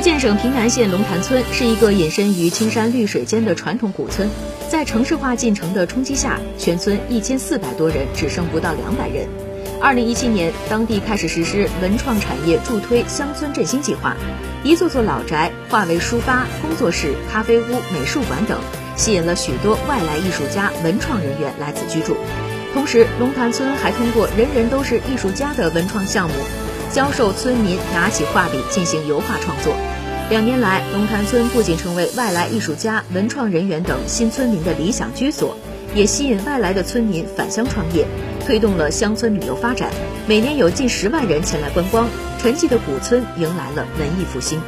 福建省平南县龙潭村是一个隐身于青山绿水间的传统古村，在城市化进程的冲击下，全村一千四百多人只剩不到两百人。二零一七年，当地开始实施文创产业助推乡村振兴计划，一座座老宅化为书吧、工作室、咖啡屋、美术馆等，吸引了许多外来艺术家、文创人员来此居住。同时，龙潭村还通过“人人都是艺术家”的文创项目。教授村民拿起画笔进行油画创作。两年来，龙潭村不仅成为外来艺术家、文创人员等新村民的理想居所，也吸引外来的村民返乡创业，推动了乡村旅游发展。每年有近十万人前来观光，沉寂的古村迎来了文艺复兴。